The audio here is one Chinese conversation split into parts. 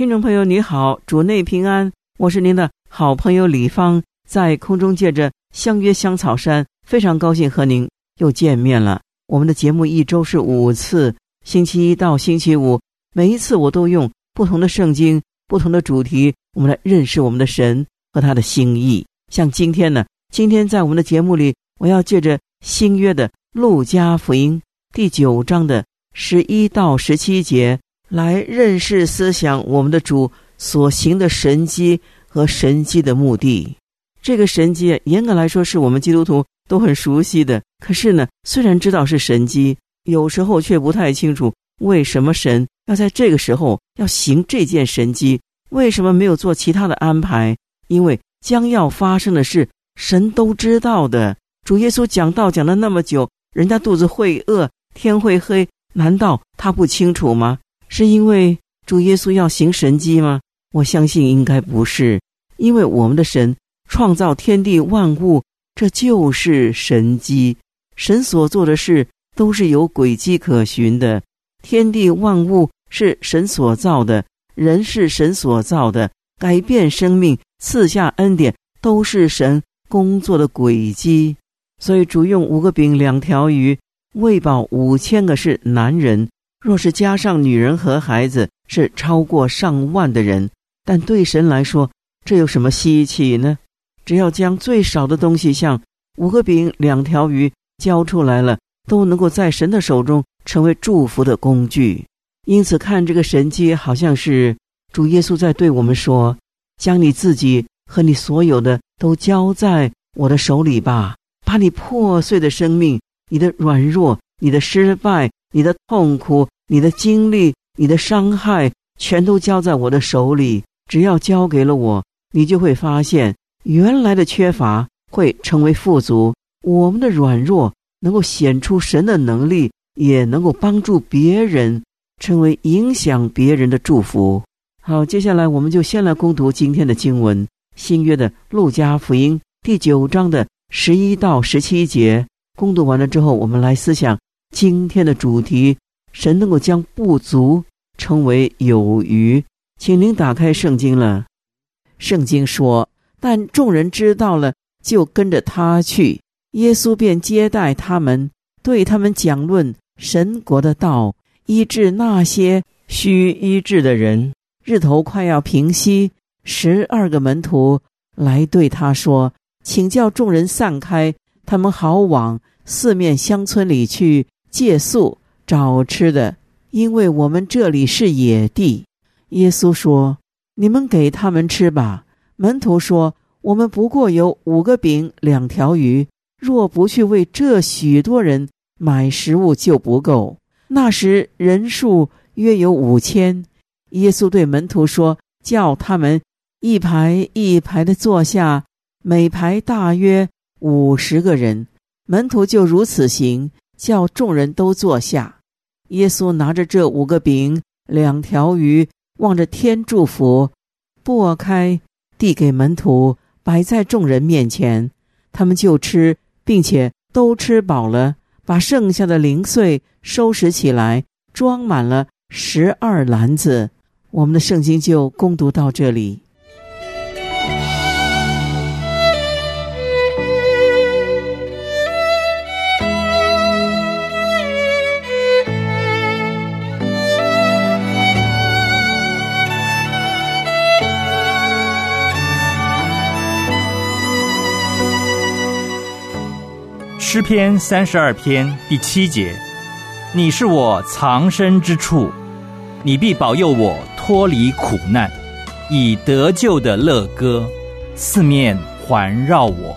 听众朋友，你好，主内平安，我是您的好朋友李芳，在空中借着相约香草山，非常高兴和您又见面了。我们的节目一周是五次，星期一到星期五，每一次我都用不同的圣经、不同的主题，我们来认识我们的神和他的心意。像今天呢，今天在我们的节目里，我要借着新约的路加福音第九章的十一到十七节。来认识思想，我们的主所行的神迹和神迹的目的。这个神迹，严格来说是我们基督徒都很熟悉的。可是呢，虽然知道是神迹，有时候却不太清楚为什么神要在这个时候要行这件神迹，为什么没有做其他的安排？因为将要发生的事，神都知道的。主耶稣讲道讲了那么久，人家肚子会饿，天会黑，难道他不清楚吗？是因为主耶稣要行神迹吗？我相信应该不是，因为我们的神创造天地万物，这就是神迹。神所做的事都是有轨迹可循的。天地万物是神所造的，人是神所造的，改变生命、赐下恩典，都是神工作的轨迹。所以主用五个饼、两条鱼喂饱五千个是男人。若是加上女人和孩子，是超过上万的人。但对神来说，这有什么稀奇呢？只要将最少的东西，像五个饼、两条鱼交出来了，都能够在神的手中成为祝福的工具。因此，看这个神迹，好像是主耶稣在对我们说：“将你自己和你所有的都交在我的手里吧，把你破碎的生命、你的软弱、你的失败。”你的痛苦、你的经历、你的伤害，全都交在我的手里。只要交给了我，你就会发现，原来的缺乏会成为富足；我们的软弱能够显出神的能力，也能够帮助别人，成为影响别人的祝福。好，接下来我们就先来攻读今天的经文，新约的路加福音第九章的十一到十七节。攻读完了之后，我们来思想。今天的主题，神能够将不足称为有余，请您打开圣经了。圣经说：“但众人知道了，就跟着他去。耶稣便接待他们，对他们讲论神国的道，医治那些需医治的人。日头快要平息，十二个门徒来对他说：‘请叫众人散开，他们好往四面乡村里去。’”借宿找吃的，因为我们这里是野地。耶稣说：“你们给他们吃吧。”门徒说：“我们不过有五个饼两条鱼，若不去为这许多人买食物，就不够。”那时人数约有五千。耶稣对门徒说：“叫他们一排一排的坐下，每排大约五十个人。”门徒就如此行。叫众人都坐下。耶稣拿着这五个饼、两条鱼，望着天祝福，拨开，递给门徒，摆在众人面前。他们就吃，并且都吃饱了，把剩下的零碎收拾起来，装满了十二篮子。我们的圣经就攻读到这里。诗篇三十二篇第七节：你是我藏身之处，你必保佑我脱离苦难，以得救的乐歌四面环绕我。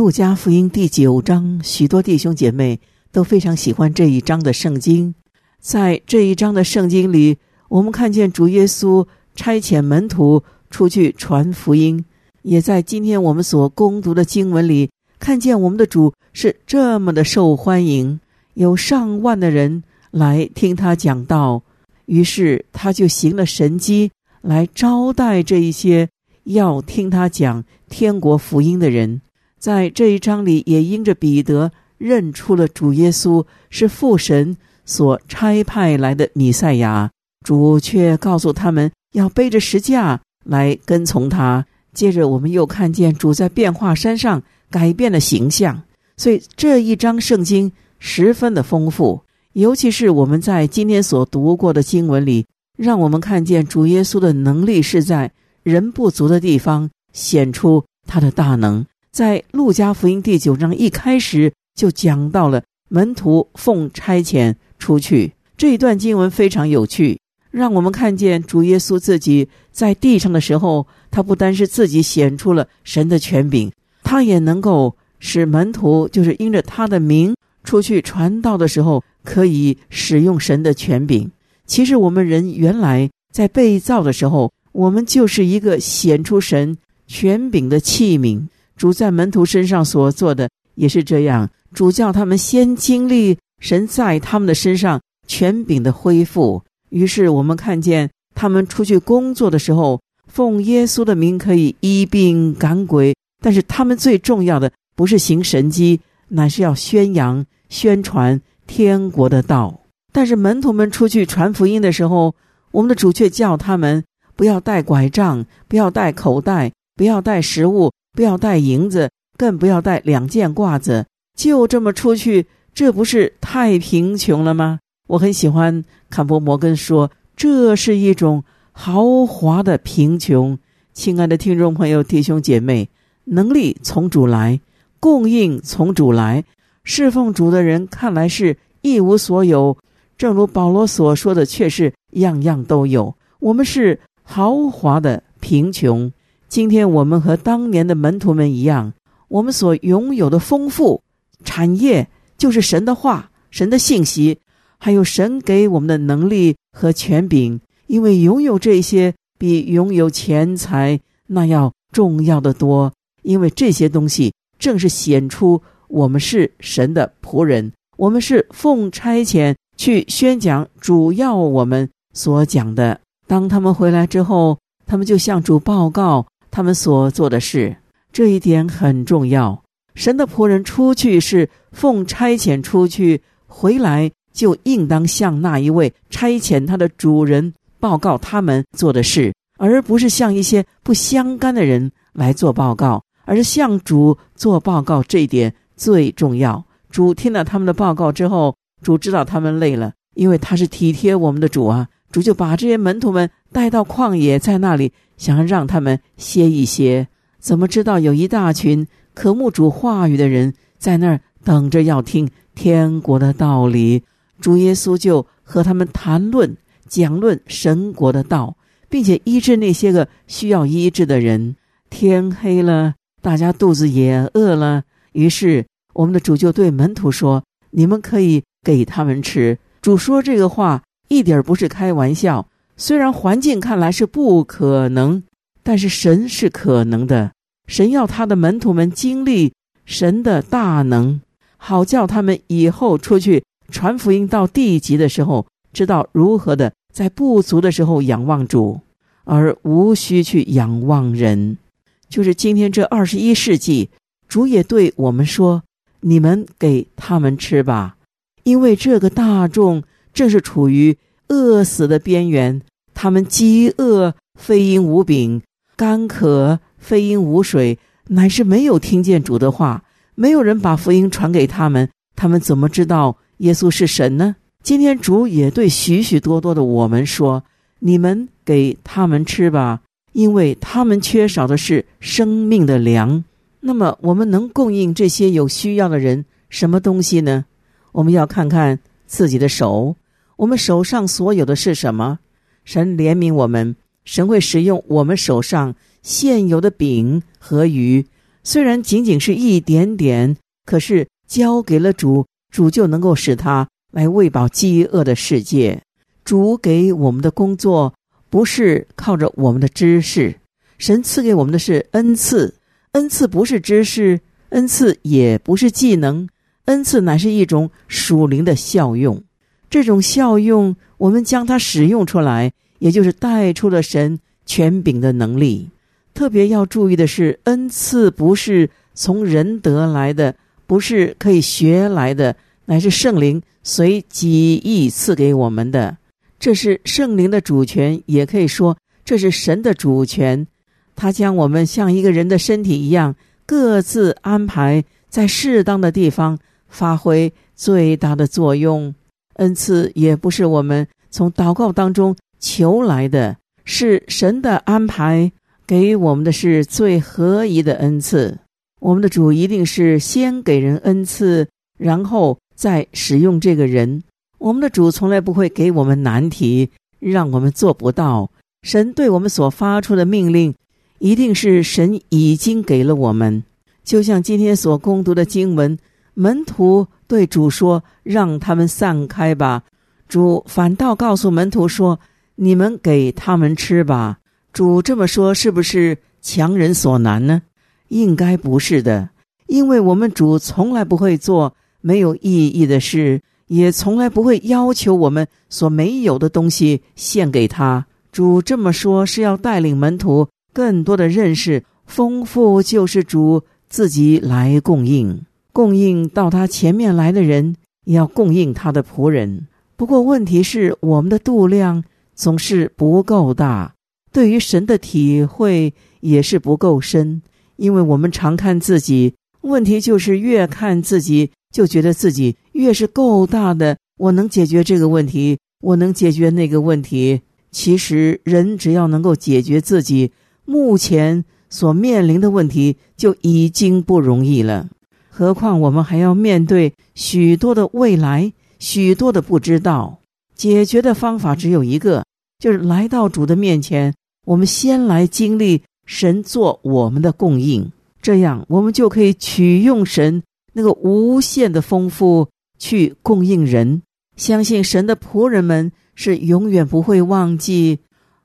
路加福音第九章，许多弟兄姐妹都非常喜欢这一章的圣经。在这一章的圣经里，我们看见主耶稣差遣门徒出去传福音，也在今天我们所攻读的经文里，看见我们的主是这么的受欢迎，有上万的人来听他讲道。于是他就行了神迹，来招待这一些要听他讲天国福音的人。在这一章里，也因着彼得认出了主耶稣是父神所差派来的弥赛亚，主却告诉他们要背着石架来跟从他。接着，我们又看见主在变化山上改变了形象，所以这一章圣经十分的丰富。尤其是我们在今天所读过的经文里，让我们看见主耶稣的能力是在人不足的地方显出他的大能。在路加福音第九章一开始就讲到了门徒奉差遣出去这一段经文非常有趣，让我们看见主耶稣自己在地上的时候，他不单是自己显出了神的权柄，他也能够使门徒就是因着他的名出去传道的时候。可以使用神的权柄。其实我们人原来在被造的时候，我们就是一个显出神权柄的器皿。主在门徒身上所做的也是这样。主叫他们先经历神在他们的身上权柄的恢复。于是我们看见他们出去工作的时候，奉耶稣的名可以医病赶鬼。但是他们最重要的不是行神迹，乃是要宣扬、宣传。天国的道，但是门徒们出去传福音的时候，我们的主却叫他们不要带拐杖，不要带口袋，不要带食物，不要带银子，更不要带两件褂子，就这么出去，这不是太贫穷了吗？我很喜欢坎伯摩根说，这是一种豪华的贫穷。亲爱的听众朋友、弟兄姐妹，能力从主来，供应从主来。侍奉主的人看来是一无所有，正如保罗所说的，却是样样都有。我们是豪华的贫穷。今天我们和当年的门徒们一样，我们所拥有的丰富产业，就是神的话、神的信息，还有神给我们的能力和权柄。因为拥有这些，比拥有钱财那要重要的多。因为这些东西正是显出。我们是神的仆人，我们是奉差遣去宣讲主要我们所讲的。当他们回来之后，他们就向主报告他们所做的事，这一点很重要。神的仆人出去是奉差遣出去，回来就应当向那一位差遣他的主人报告他们做的事，而不是向一些不相干的人来做报告，而是向主做报告。这一点。最重要，主听了他们的报告之后，主知道他们累了，因为他是体贴我们的主啊。主就把这些门徒们带到旷野，在那里想要让他们歇一歇。怎么知道有一大群渴慕主话语的人在那儿等着要听天国的道理？主耶稣就和他们谈论、讲论神国的道，并且医治那些个需要医治的人。天黑了，大家肚子也饿了，于是。我们的主就对门徒说：“你们可以给他们吃。”主说这个话一点不是开玩笑。虽然环境看来是不可能，但是神是可能的。神要他的门徒们经历神的大能，好叫他们以后出去传福音到地极的时候，知道如何的在不足的时候仰望主，而无需去仰望人。就是今天这二十一世纪，主也对我们说。你们给他们吃吧，因为这个大众正是处于饿死的边缘。他们饥饿，非因无饼；干渴，非因无水，乃是没有听见主的话。没有人把福音传给他们，他们怎么知道耶稣是神呢？今天主也对许许多多的我们说：“你们给他们吃吧，因为他们缺少的是生命的粮。”那么，我们能供应这些有需要的人什么东西呢？我们要看看自己的手，我们手上所有的是什么？神怜悯我们，神会使用我们手上现有的饼和鱼。虽然仅仅是一点点，可是交给了主，主就能够使他来喂饱饥饿的世界。主给我们的工作不是靠着我们的知识，神赐给我们的是恩赐。恩赐不是知识，恩赐也不是技能，恩赐乃是一种属灵的效用。这种效用，我们将它使用出来，也就是带出了神权柄的能力。特别要注意的是，恩赐不是从人得来的，不是可以学来的，乃是圣灵随己意赐给我们的。这是圣灵的主权，也可以说这是神的主权。他将我们像一个人的身体一样，各自安排在适当的地方，发挥最大的作用。恩赐也不是我们从祷告当中求来的，是神的安排。给我们的是最合宜的恩赐。我们的主一定是先给人恩赐，然后再使用这个人。我们的主从来不会给我们难题，让我们做不到。神对我们所发出的命令，一定是神已经给了我们。就像今天所攻读的经文，门徒对主说：“让他们散开吧。”主反倒告诉门徒说：“你们给他们吃吧。”主这么说，是不是强人所难呢？应该不是的，因为我们主从来不会做没有意义的事，也从来不会要求我们所没有的东西献给他。主这么说，是要带领门徒更多的认识丰富救世主自己来供应，供应到他前面来的人，也要供应他的仆人。不过问题是，我们的度量总是不够大。对于神的体会也是不够深，因为我们常看自己，问题就是越看自己，就觉得自己越是够大的，我能解决这个问题，我能解决那个问题。其实，人只要能够解决自己目前所面临的问题，就已经不容易了。何况我们还要面对许多的未来，许多的不知道。解决的方法只有一个，就是来到主的面前。我们先来经历神做我们的供应，这样我们就可以取用神那个无限的丰富去供应人。相信神的仆人们是永远不会忘记，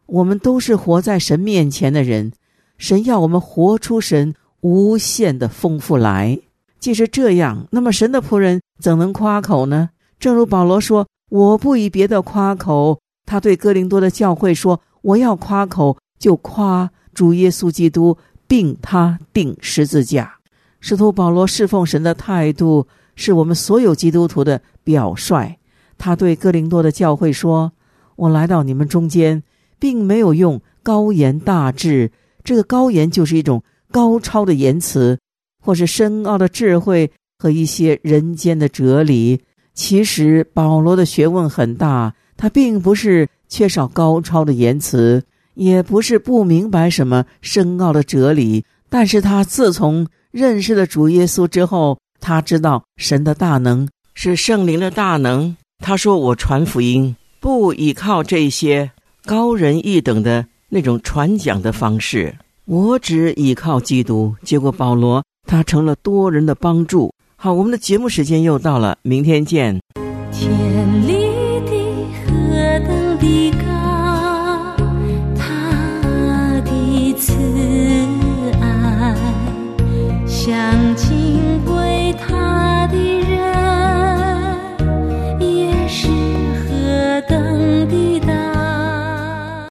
我们都是活在神面前的人。神要我们活出神无限的丰富来。既是这样，那么神的仆人怎能夸口呢？正如保罗说：“我不以别的夸口。”他对哥林多的教会说。我要夸口，就夸主耶稣基督，并他定十字架。使徒保罗侍奉神的态度，是我们所有基督徒的表率。他对哥林多的教会说：“我来到你们中间，并没有用高言大志。这个高言就是一种高超的言辞，或是深奥的智慧和一些人间的哲理。其实保罗的学问很大，他并不是。”缺少高超的言辞，也不是不明白什么深奥的哲理。但是他自从认识了主耶稣之后，他知道神的大能是圣灵的大能。他说：“我传福音不依靠这些高人一等的那种传讲的方式，我只依靠基督。”结果保罗他成了多人的帮助。好我们的节目时间又到了明天见。千里的河等的高他的慈爱像